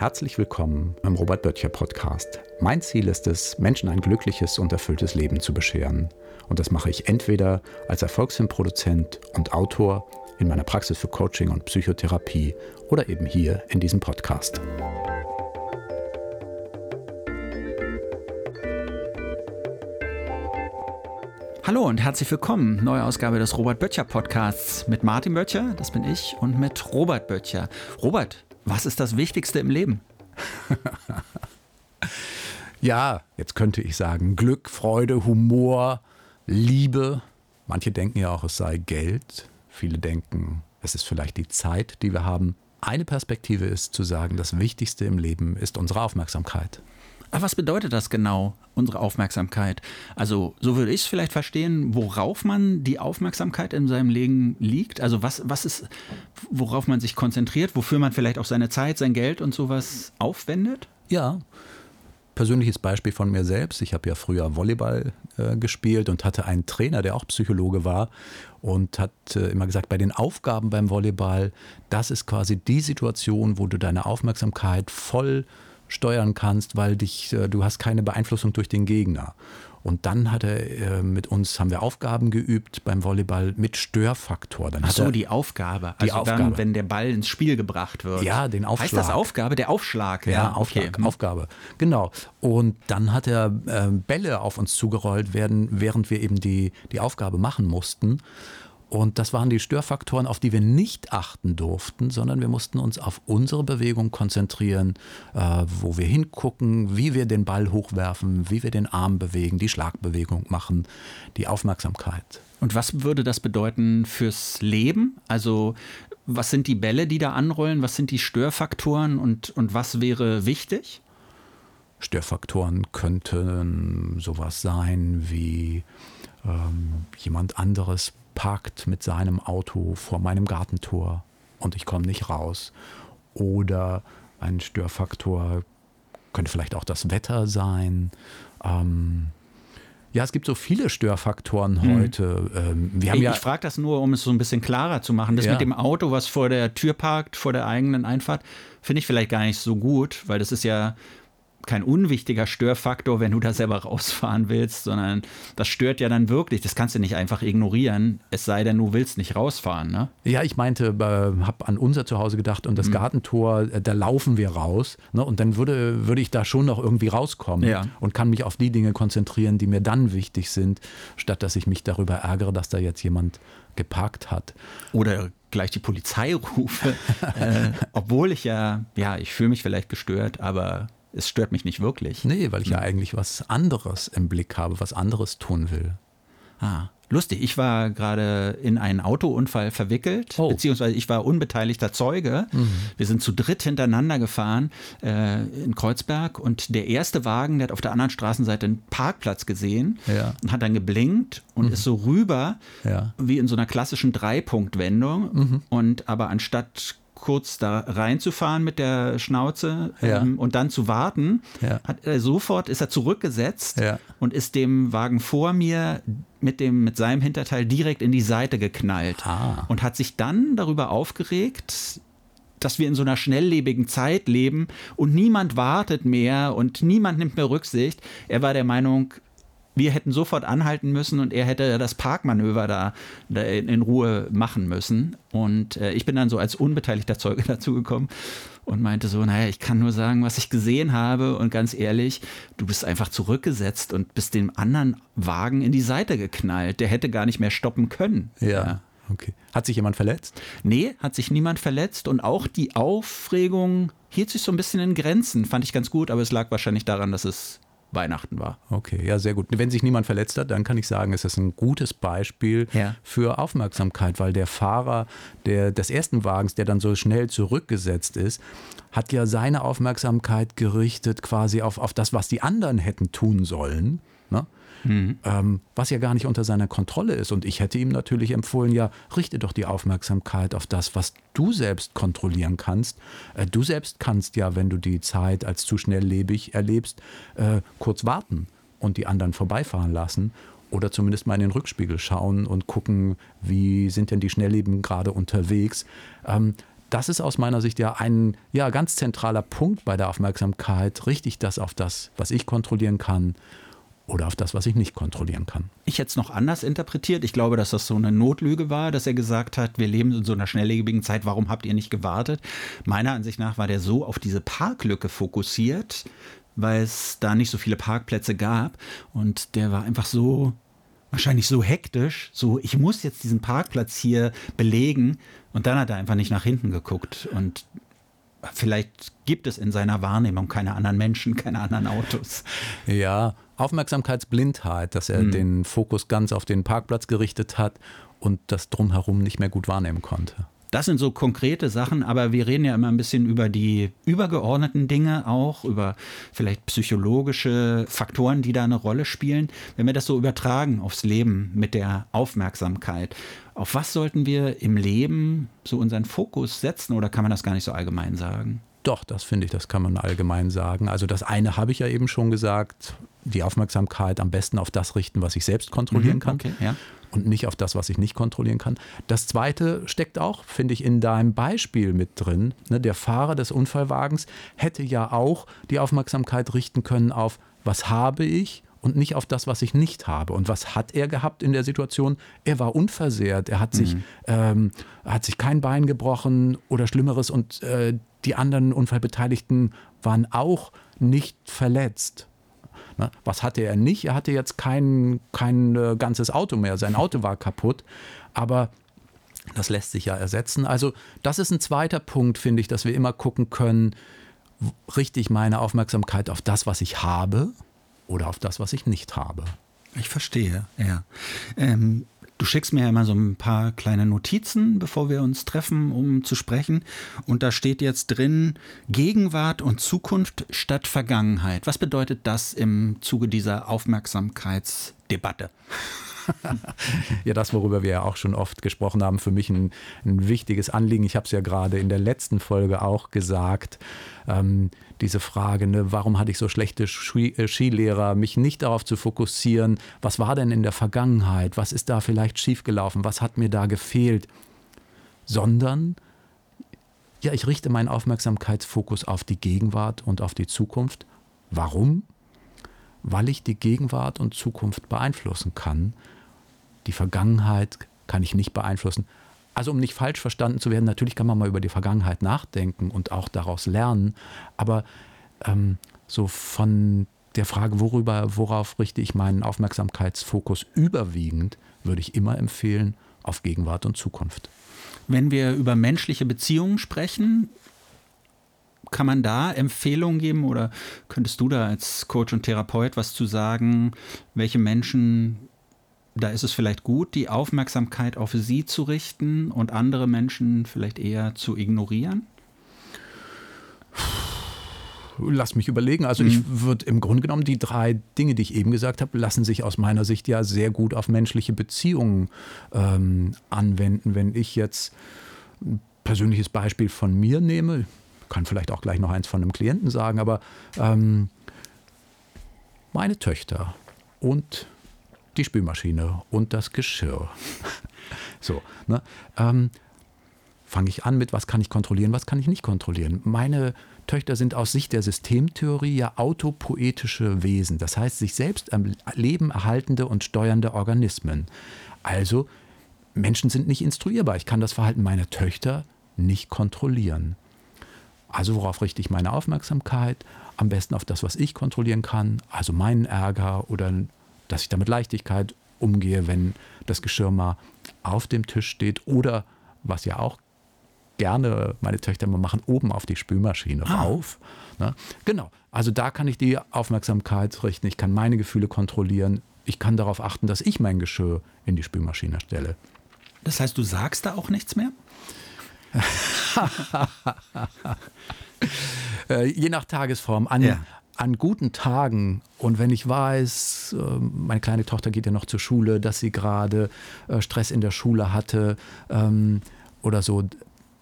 Herzlich willkommen im Robert Böttcher Podcast. Mein Ziel ist es, Menschen ein glückliches und erfülltes Leben zu bescheren. Und das mache ich entweder als Erfolgsfilmproduzent und Autor in meiner Praxis für Coaching und Psychotherapie oder eben hier in diesem Podcast. Hallo und herzlich willkommen. Neue Ausgabe des Robert Böttcher Podcasts mit Martin Böttcher, das bin ich, und mit Robert Böttcher. Robert, was ist das Wichtigste im Leben? ja, jetzt könnte ich sagen Glück, Freude, Humor, Liebe. Manche denken ja auch, es sei Geld. Viele denken, es ist vielleicht die Zeit, die wir haben. Eine Perspektive ist zu sagen, das Wichtigste im Leben ist unsere Aufmerksamkeit. Aber was bedeutet das genau, unsere Aufmerksamkeit? Also, so würde ich es vielleicht verstehen, worauf man die Aufmerksamkeit in seinem Leben liegt. Also, was, was ist, worauf man sich konzentriert, wofür man vielleicht auch seine Zeit, sein Geld und sowas aufwendet? Ja. Persönliches Beispiel von mir selbst. Ich habe ja früher Volleyball äh, gespielt und hatte einen Trainer, der auch Psychologe war und hat äh, immer gesagt, bei den Aufgaben beim Volleyball, das ist quasi die Situation, wo du deine Aufmerksamkeit voll steuern kannst, weil dich, äh, du hast keine Beeinflussung durch den Gegner. Und dann hat er äh, mit uns, haben wir Aufgaben geübt beim Volleyball mit Störfaktor. Dann Ach so, er, die Aufgabe. Die also Aufgabe. dann, wenn der Ball ins Spiel gebracht wird. Ja, den Aufschlag. Heißt das Aufgabe? Der Aufschlag. Ja, ja Aufschlag, okay. Aufgabe. Genau. Und dann hat er äh, Bälle auf uns zugerollt, werden, während wir eben die, die Aufgabe machen mussten. Und das waren die Störfaktoren, auf die wir nicht achten durften, sondern wir mussten uns auf unsere Bewegung konzentrieren, äh, wo wir hingucken, wie wir den Ball hochwerfen, wie wir den Arm bewegen, die Schlagbewegung machen, die Aufmerksamkeit. Und was würde das bedeuten fürs Leben? Also was sind die Bälle, die da anrollen? Was sind die Störfaktoren und, und was wäre wichtig? Störfaktoren könnten sowas sein wie ähm, jemand anderes parkt mit seinem Auto vor meinem Gartentor und ich komme nicht raus. Oder ein Störfaktor könnte vielleicht auch das Wetter sein. Ähm, ja, es gibt so viele Störfaktoren hm. heute. Ähm, wir haben ich, ja ich frage das nur, um es so ein bisschen klarer zu machen. Das ja. mit dem Auto, was vor der Tür parkt, vor der eigenen Einfahrt, finde ich vielleicht gar nicht so gut, weil das ist ja kein unwichtiger Störfaktor, wenn du da selber rausfahren willst, sondern das stört ja dann wirklich. Das kannst du nicht einfach ignorieren, es sei denn, du willst nicht rausfahren. Ne? Ja, ich meinte, äh, habe an unser Zuhause gedacht und das mhm. Gartentor, äh, da laufen wir raus. Ne? Und dann würde, würde ich da schon noch irgendwie rauskommen ja. und kann mich auf die Dinge konzentrieren, die mir dann wichtig sind, statt dass ich mich darüber ärgere, dass da jetzt jemand geparkt hat. Oder gleich die Polizei rufe, äh, obwohl ich ja, ja, ich fühle mich vielleicht gestört, aber es stört mich nicht wirklich. Nee, weil ich ja hm. eigentlich was anderes im Blick habe, was anderes tun will. Ah, lustig. Ich war gerade in einen Autounfall verwickelt, oh. beziehungsweise ich war unbeteiligter Zeuge. Mhm. Wir sind zu dritt hintereinander gefahren äh, in Kreuzberg und der erste Wagen, der hat auf der anderen Straßenseite einen Parkplatz gesehen ja. und hat dann geblinkt und mhm. ist so rüber, ja. wie in so einer klassischen Dreipunktwendung. Mhm. Und aber anstatt kurz da reinzufahren mit der Schnauze ja. ähm, und dann zu warten, ja. hat er sofort ist er zurückgesetzt ja. und ist dem Wagen vor mir mit dem mit seinem Hinterteil direkt in die Seite geknallt ah. und hat sich dann darüber aufgeregt, dass wir in so einer schnelllebigen Zeit leben und niemand wartet mehr und niemand nimmt mehr Rücksicht. Er war der Meinung, wir hätten sofort anhalten müssen und er hätte das Parkmanöver da, da in Ruhe machen müssen. Und äh, ich bin dann so als unbeteiligter Zeuge dazugekommen und meinte so, naja, ich kann nur sagen, was ich gesehen habe und ganz ehrlich, du bist einfach zurückgesetzt und bist dem anderen Wagen in die Seite geknallt. Der hätte gar nicht mehr stoppen können. ja. ja. Okay. Hat sich jemand verletzt? Nee, hat sich niemand verletzt und auch die Aufregung hielt sich so ein bisschen in Grenzen, fand ich ganz gut, aber es lag wahrscheinlich daran, dass es Weihnachten war. Okay, ja, sehr gut. Wenn sich niemand verletzt hat, dann kann ich sagen, es ist ein gutes Beispiel ja. für Aufmerksamkeit, weil der Fahrer der, des ersten Wagens, der dann so schnell zurückgesetzt ist, hat ja seine Aufmerksamkeit gerichtet quasi auf, auf das, was die anderen hätten tun sollen. Ne? Mhm. Ähm, was ja gar nicht unter seiner Kontrolle ist. Und ich hätte ihm natürlich empfohlen, ja, richte doch die Aufmerksamkeit auf das, was du selbst kontrollieren kannst. Äh, du selbst kannst ja, wenn du die Zeit als zu schnelllebig erlebst, äh, kurz warten und die anderen vorbeifahren lassen oder zumindest mal in den Rückspiegel schauen und gucken, wie sind denn die Schnellleben gerade unterwegs. Ähm, das ist aus meiner Sicht ja ein ja, ganz zentraler Punkt bei der Aufmerksamkeit. Richtig das auf das, was ich kontrollieren kann oder auf das, was ich nicht kontrollieren kann. Ich hätte es noch anders interpretiert. Ich glaube, dass das so eine Notlüge war, dass er gesagt hat, wir leben in so einer schnelllebigen Zeit, warum habt ihr nicht gewartet? Meiner Ansicht nach war der so auf diese Parklücke fokussiert, weil es da nicht so viele Parkplätze gab. Und der war einfach so, wahrscheinlich so hektisch, so, ich muss jetzt diesen Parkplatz hier belegen. Und dann hat er einfach nicht nach hinten geguckt. Und vielleicht gibt es in seiner Wahrnehmung keine anderen Menschen, keine anderen Autos. Ja, Aufmerksamkeitsblindheit, dass er mhm. den Fokus ganz auf den Parkplatz gerichtet hat und das drumherum nicht mehr gut wahrnehmen konnte. Das sind so konkrete Sachen, aber wir reden ja immer ein bisschen über die übergeordneten Dinge auch, über vielleicht psychologische Faktoren, die da eine Rolle spielen. Wenn wir das so übertragen aufs Leben mit der Aufmerksamkeit, auf was sollten wir im Leben so unseren Fokus setzen oder kann man das gar nicht so allgemein sagen? Doch, das finde ich, das kann man allgemein sagen. Also das eine habe ich ja eben schon gesagt, die Aufmerksamkeit am besten auf das richten, was ich selbst kontrollieren mhm, kann. Okay, ja und nicht auf das, was ich nicht kontrollieren kann. Das Zweite steckt auch, finde ich, in deinem Beispiel mit drin. Ne, der Fahrer des Unfallwagens hätte ja auch die Aufmerksamkeit richten können auf, was habe ich und nicht auf das, was ich nicht habe. Und was hat er gehabt in der Situation? Er war unversehrt, er hat, mhm. sich, ähm, hat sich kein Bein gebrochen oder Schlimmeres und äh, die anderen Unfallbeteiligten waren auch nicht verletzt. Ne? Was hatte er nicht? Er hatte jetzt kein, kein äh, ganzes Auto mehr. Sein Auto war kaputt. Aber das lässt sich ja ersetzen. Also das ist ein zweiter Punkt, finde ich, dass wir immer gucken können, richte ich meine Aufmerksamkeit auf das, was ich habe oder auf das, was ich nicht habe. Ich verstehe, ja. Ähm, Du schickst mir ja immer so ein paar kleine Notizen, bevor wir uns treffen, um zu sprechen. Und da steht jetzt drin Gegenwart und Zukunft statt Vergangenheit. Was bedeutet das im Zuge dieser Aufmerksamkeitsdebatte? ja, das, worüber wir ja auch schon oft gesprochen haben, für mich ein, ein wichtiges Anliegen. Ich habe es ja gerade in der letzten Folge auch gesagt. Ähm, diese Frage, ne, warum hatte ich so schlechte äh, Skilehrer, mich nicht darauf zu fokussieren, was war denn in der Vergangenheit, was ist da vielleicht schiefgelaufen, was hat mir da gefehlt, sondern ja, ich richte meinen Aufmerksamkeitsfokus auf die Gegenwart und auf die Zukunft. Warum? Weil ich die Gegenwart und Zukunft beeinflussen kann. Die Vergangenheit kann ich nicht beeinflussen. Also um nicht falsch verstanden zu werden, natürlich kann man mal über die Vergangenheit nachdenken und auch daraus lernen, aber ähm, so von der Frage, worüber, worauf richte ich meinen Aufmerksamkeitsfokus überwiegend, würde ich immer empfehlen, auf Gegenwart und Zukunft. Wenn wir über menschliche Beziehungen sprechen, kann man da Empfehlungen geben oder könntest du da als Coach und Therapeut was zu sagen, welche Menschen da ist es vielleicht gut, die Aufmerksamkeit auf sie zu richten und andere Menschen vielleicht eher zu ignorieren? Lass mich überlegen. Also mhm. ich würde im Grunde genommen die drei Dinge, die ich eben gesagt habe, lassen sich aus meiner Sicht ja sehr gut auf menschliche Beziehungen ähm, anwenden. Wenn ich jetzt ein persönliches Beispiel von mir nehme, kann vielleicht auch gleich noch eins von einem Klienten sagen, aber ähm, meine Töchter und die Spülmaschine und das Geschirr. so, ne? Ähm, fange ich an mit, was kann ich kontrollieren, was kann ich nicht kontrollieren. Meine Töchter sind aus Sicht der Systemtheorie ja autopoetische Wesen, das heißt sich selbst am Leben erhaltende und steuernde Organismen. Also Menschen sind nicht instruierbar. Ich kann das Verhalten meiner Töchter nicht kontrollieren. Also worauf richte ich meine Aufmerksamkeit? Am besten auf das, was ich kontrollieren kann, also meinen Ärger oder dass ich da mit Leichtigkeit umgehe, wenn das Geschirr mal auf dem Tisch steht oder was ja auch gerne meine Töchter immer machen, oben auf die Spülmaschine ah. rauf. Ne? Genau, also da kann ich die Aufmerksamkeit richten, ich kann meine Gefühle kontrollieren, ich kann darauf achten, dass ich mein Geschirr in die Spülmaschine stelle. Das heißt, du sagst da auch nichts mehr? Äh, je nach Tagesform. An, ja an guten Tagen und wenn ich weiß, ähm, meine kleine Tochter geht ja noch zur Schule, dass sie gerade äh, Stress in der Schule hatte ähm, oder so,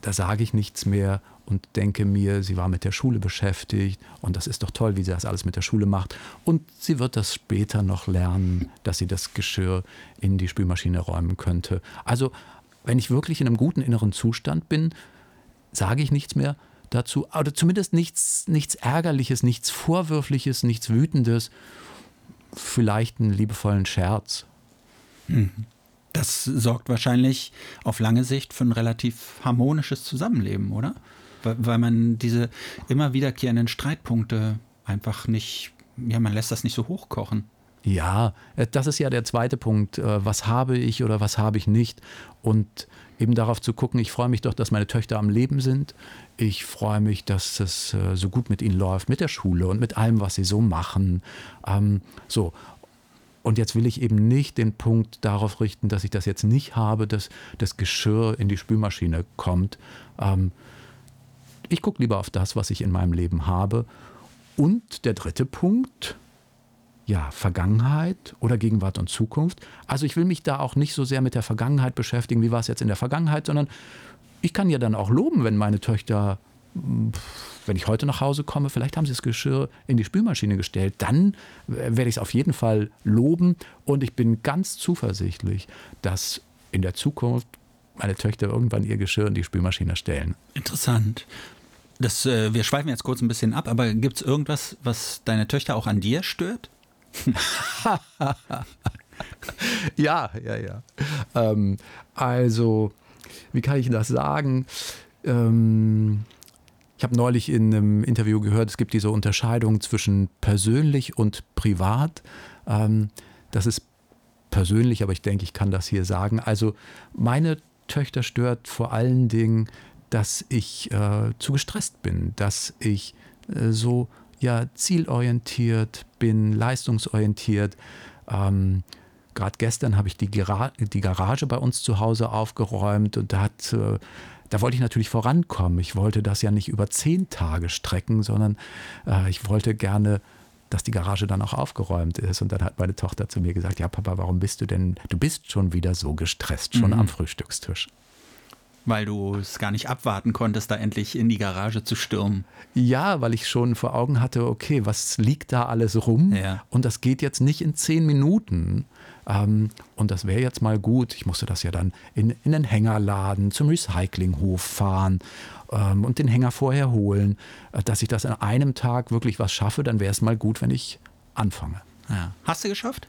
da sage ich nichts mehr und denke mir, sie war mit der Schule beschäftigt und das ist doch toll, wie sie das alles mit der Schule macht. Und sie wird das später noch lernen, dass sie das Geschirr in die Spülmaschine räumen könnte. Also, wenn ich wirklich in einem guten inneren Zustand bin, sage ich nichts mehr dazu, oder zumindest nichts, nichts Ärgerliches, nichts Vorwürfliches, nichts Wütendes, vielleicht einen liebevollen Scherz. Mhm. Das sorgt wahrscheinlich auf lange Sicht für ein relativ harmonisches Zusammenleben, oder? Weil man diese immer wiederkehrenden Streitpunkte einfach nicht, ja, man lässt das nicht so hochkochen. Ja, äh, das ist ja der zweite Punkt. Äh, was habe ich oder was habe ich nicht? Und eben darauf zu gucken, ich freue mich doch, dass meine Töchter am Leben sind. Ich freue mich, dass es äh, so gut mit ihnen läuft, mit der Schule und mit allem, was sie so machen. Ähm, so. Und jetzt will ich eben nicht den Punkt darauf richten, dass ich das jetzt nicht habe, dass das Geschirr in die Spülmaschine kommt. Ähm, ich gucke lieber auf das, was ich in meinem Leben habe. Und der dritte Punkt, ja, Vergangenheit oder Gegenwart und Zukunft. Also ich will mich da auch nicht so sehr mit der Vergangenheit beschäftigen, wie war es jetzt in der Vergangenheit, sondern ich kann ja dann auch loben, wenn meine Töchter, wenn ich heute nach Hause komme, vielleicht haben sie das Geschirr in die Spülmaschine gestellt, dann werde ich es auf jeden Fall loben und ich bin ganz zuversichtlich, dass in der Zukunft meine Töchter irgendwann ihr Geschirr in die Spülmaschine stellen. Interessant. Das, äh, wir schweifen jetzt kurz ein bisschen ab, aber gibt es irgendwas, was deine Töchter auch an dir stört? ja, ja, ja. Ähm, also, wie kann ich das sagen? Ähm, ich habe neulich in einem Interview gehört, es gibt diese Unterscheidung zwischen persönlich und privat. Ähm, das ist persönlich, aber ich denke, ich kann das hier sagen. Also meine Töchter stört vor allen Dingen, dass ich äh, zu gestresst bin, dass ich äh, so ja zielorientiert bin, leistungsorientiert. Ähm, Gerade gestern habe ich die, Gira die Garage bei uns zu Hause aufgeräumt und da hat äh, da wollte ich natürlich vorankommen. Ich wollte das ja nicht über zehn Tage strecken, sondern äh, ich wollte gerne, dass die Garage dann auch aufgeräumt ist. Und dann hat meine Tochter zu mir gesagt, ja Papa, warum bist du denn, du bist schon wieder so gestresst, schon mhm. am Frühstückstisch. Weil du es gar nicht abwarten konntest, da endlich in die Garage zu stürmen. Ja, weil ich schon vor Augen hatte, okay, was liegt da alles rum? Ja. Und das geht jetzt nicht in zehn Minuten. Ähm, und das wäre jetzt mal gut. Ich musste das ja dann in, in den Hängerladen, zum Recyclinghof fahren ähm, und den Hänger vorher holen. Äh, dass ich das an einem Tag wirklich was schaffe, dann wäre es mal gut, wenn ich anfange. Ja. Hast du geschafft?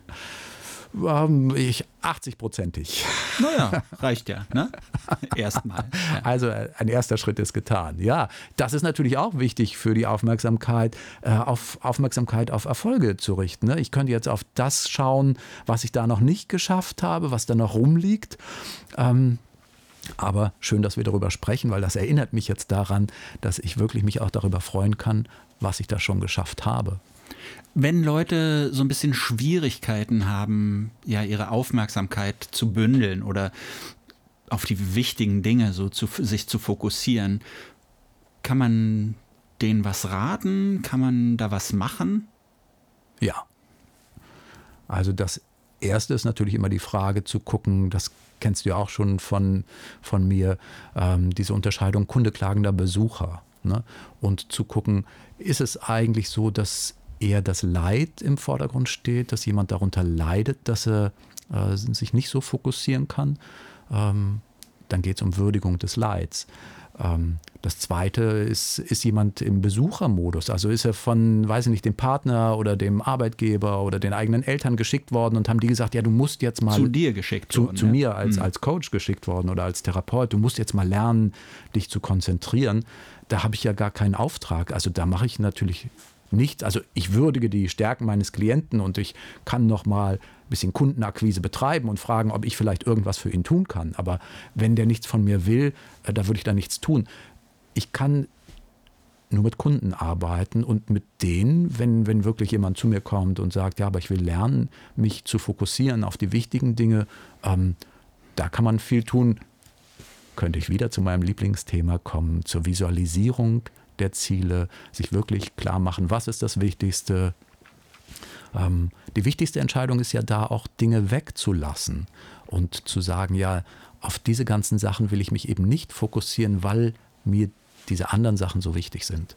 Ähm, ich 80-prozentig. Naja, reicht ja, ne? Erstmal. Ja. Also äh, ein erster Schritt ist getan. Ja, das ist natürlich auch wichtig für die Aufmerksamkeit, äh, auf Aufmerksamkeit auf Erfolge zu richten. Ne? Ich könnte jetzt auf das schauen, was ich da noch nicht geschafft habe, was da noch rumliegt. Ähm, aber schön, dass wir darüber sprechen, weil das erinnert mich jetzt daran, dass ich wirklich mich auch darüber freuen kann, was ich da schon geschafft habe. Wenn Leute so ein bisschen Schwierigkeiten haben, ja, ihre Aufmerksamkeit zu bündeln oder auf die wichtigen Dinge so zu, sich zu fokussieren, kann man denen was raten? Kann man da was machen? Ja. Also das Erste ist natürlich immer die Frage zu gucken, das kennst du ja auch schon von, von mir, ähm, diese Unterscheidung kundeklagender Besucher. Ne? Und zu gucken, ist es eigentlich so, dass eher das Leid im Vordergrund steht, dass jemand darunter leidet, dass er äh, sich nicht so fokussieren kann. Ähm, dann geht es um Würdigung des Leids. Ähm, das zweite ist, ist jemand im Besuchermodus. Also ist er von, weiß ich nicht, dem Partner oder dem Arbeitgeber oder den eigenen Eltern geschickt worden und haben die gesagt, ja, du musst jetzt mal. Zu dir geschickt zu, worden. Zu ja. mir als, mhm. als Coach geschickt worden oder als Therapeut. Du musst jetzt mal lernen, dich zu konzentrieren. Da habe ich ja gar keinen Auftrag. Also da mache ich natürlich nichts. Also ich würdige die Stärken meines Klienten und ich kann noch mal ein bisschen Kundenakquise betreiben und fragen, ob ich vielleicht irgendwas für ihn tun kann. Aber wenn der nichts von mir will, äh, da würde ich da nichts tun. Ich kann nur mit Kunden arbeiten und mit denen, wenn, wenn wirklich jemand zu mir kommt und sagt, ja, aber ich will lernen, mich zu fokussieren auf die wichtigen Dinge, ähm, da kann man viel tun. Könnte ich wieder zu meinem Lieblingsthema kommen, zur Visualisierung der Ziele, sich wirklich klar machen, was ist das Wichtigste. Ähm, die wichtigste Entscheidung ist ja da auch Dinge wegzulassen und zu sagen, ja, auf diese ganzen Sachen will ich mich eben nicht fokussieren, weil mir diese anderen Sachen so wichtig sind.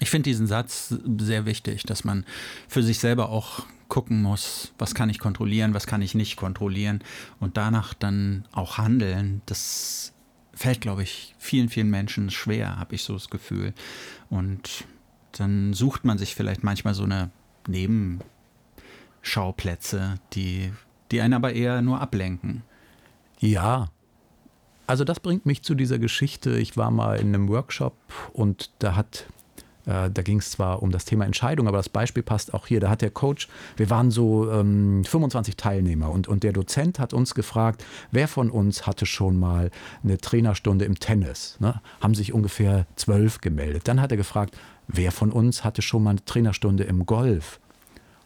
Ich finde diesen Satz sehr wichtig, dass man für sich selber auch gucken muss, was kann ich kontrollieren, was kann ich nicht kontrollieren und danach dann auch handeln. Das fällt, glaube ich, vielen, vielen Menschen schwer, habe ich so das Gefühl. Und dann sucht man sich vielleicht manchmal so eine Nebenschauplätze, die, die einen aber eher nur ablenken. Ja. Also das bringt mich zu dieser Geschichte. Ich war mal in einem Workshop und da hat da ging es zwar um das Thema Entscheidung, aber das Beispiel passt auch hier. Da hat der Coach, wir waren so ähm, 25 Teilnehmer und, und der Dozent hat uns gefragt, wer von uns hatte schon mal eine Trainerstunde im Tennis? Ne? Haben sich ungefähr zwölf gemeldet. Dann hat er gefragt, wer von uns hatte schon mal eine Trainerstunde im Golf?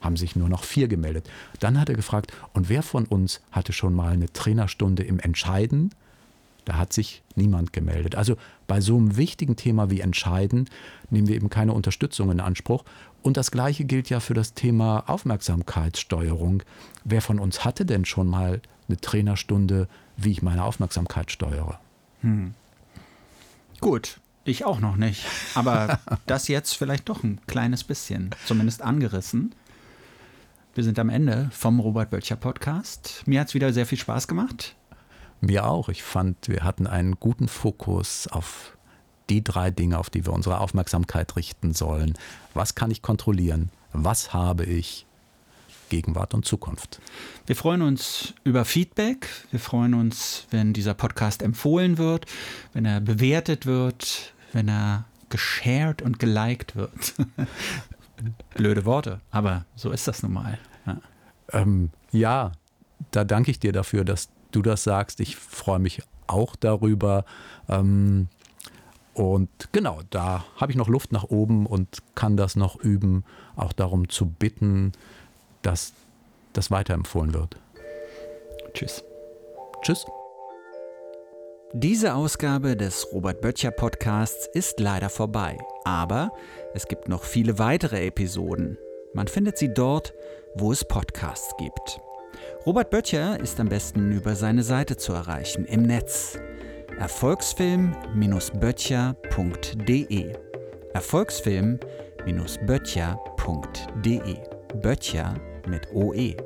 Haben sich nur noch vier gemeldet. Dann hat er gefragt, und wer von uns hatte schon mal eine Trainerstunde im Entscheiden? Da hat sich niemand gemeldet. Also bei so einem wichtigen Thema wie Entscheiden nehmen wir eben keine Unterstützung in Anspruch. Und das Gleiche gilt ja für das Thema Aufmerksamkeitssteuerung. Wer von uns hatte denn schon mal eine Trainerstunde, wie ich meine Aufmerksamkeit steuere? Hm. Gut, ich auch noch nicht. Aber das jetzt vielleicht doch ein kleines bisschen, zumindest angerissen. Wir sind am Ende vom Robert Böttcher Podcast. Mir hat es wieder sehr viel Spaß gemacht. Mir auch. Ich fand, wir hatten einen guten Fokus auf die drei Dinge, auf die wir unsere Aufmerksamkeit richten sollen. Was kann ich kontrollieren? Was habe ich? Gegenwart und Zukunft. Wir freuen uns über Feedback. Wir freuen uns, wenn dieser Podcast empfohlen wird, wenn er bewertet wird, wenn er geshared und geliked wird. Blöde Worte, aber so ist das nun mal. Ja. Ähm, ja, da danke ich dir dafür, dass du das sagst. Ich freue mich auch darüber. Ähm, und genau, da habe ich noch Luft nach oben und kann das noch üben, auch darum zu bitten, dass das weiterempfohlen wird. Tschüss. Tschüss. Diese Ausgabe des Robert Böttcher Podcasts ist leider vorbei, aber es gibt noch viele weitere Episoden. Man findet sie dort, wo es Podcasts gibt. Robert Böttcher ist am besten über seine Seite zu erreichen im Netz. Erfolgsfilm-böttcher.de Erfolgsfilm-böttcher.de Böttcher mit OE.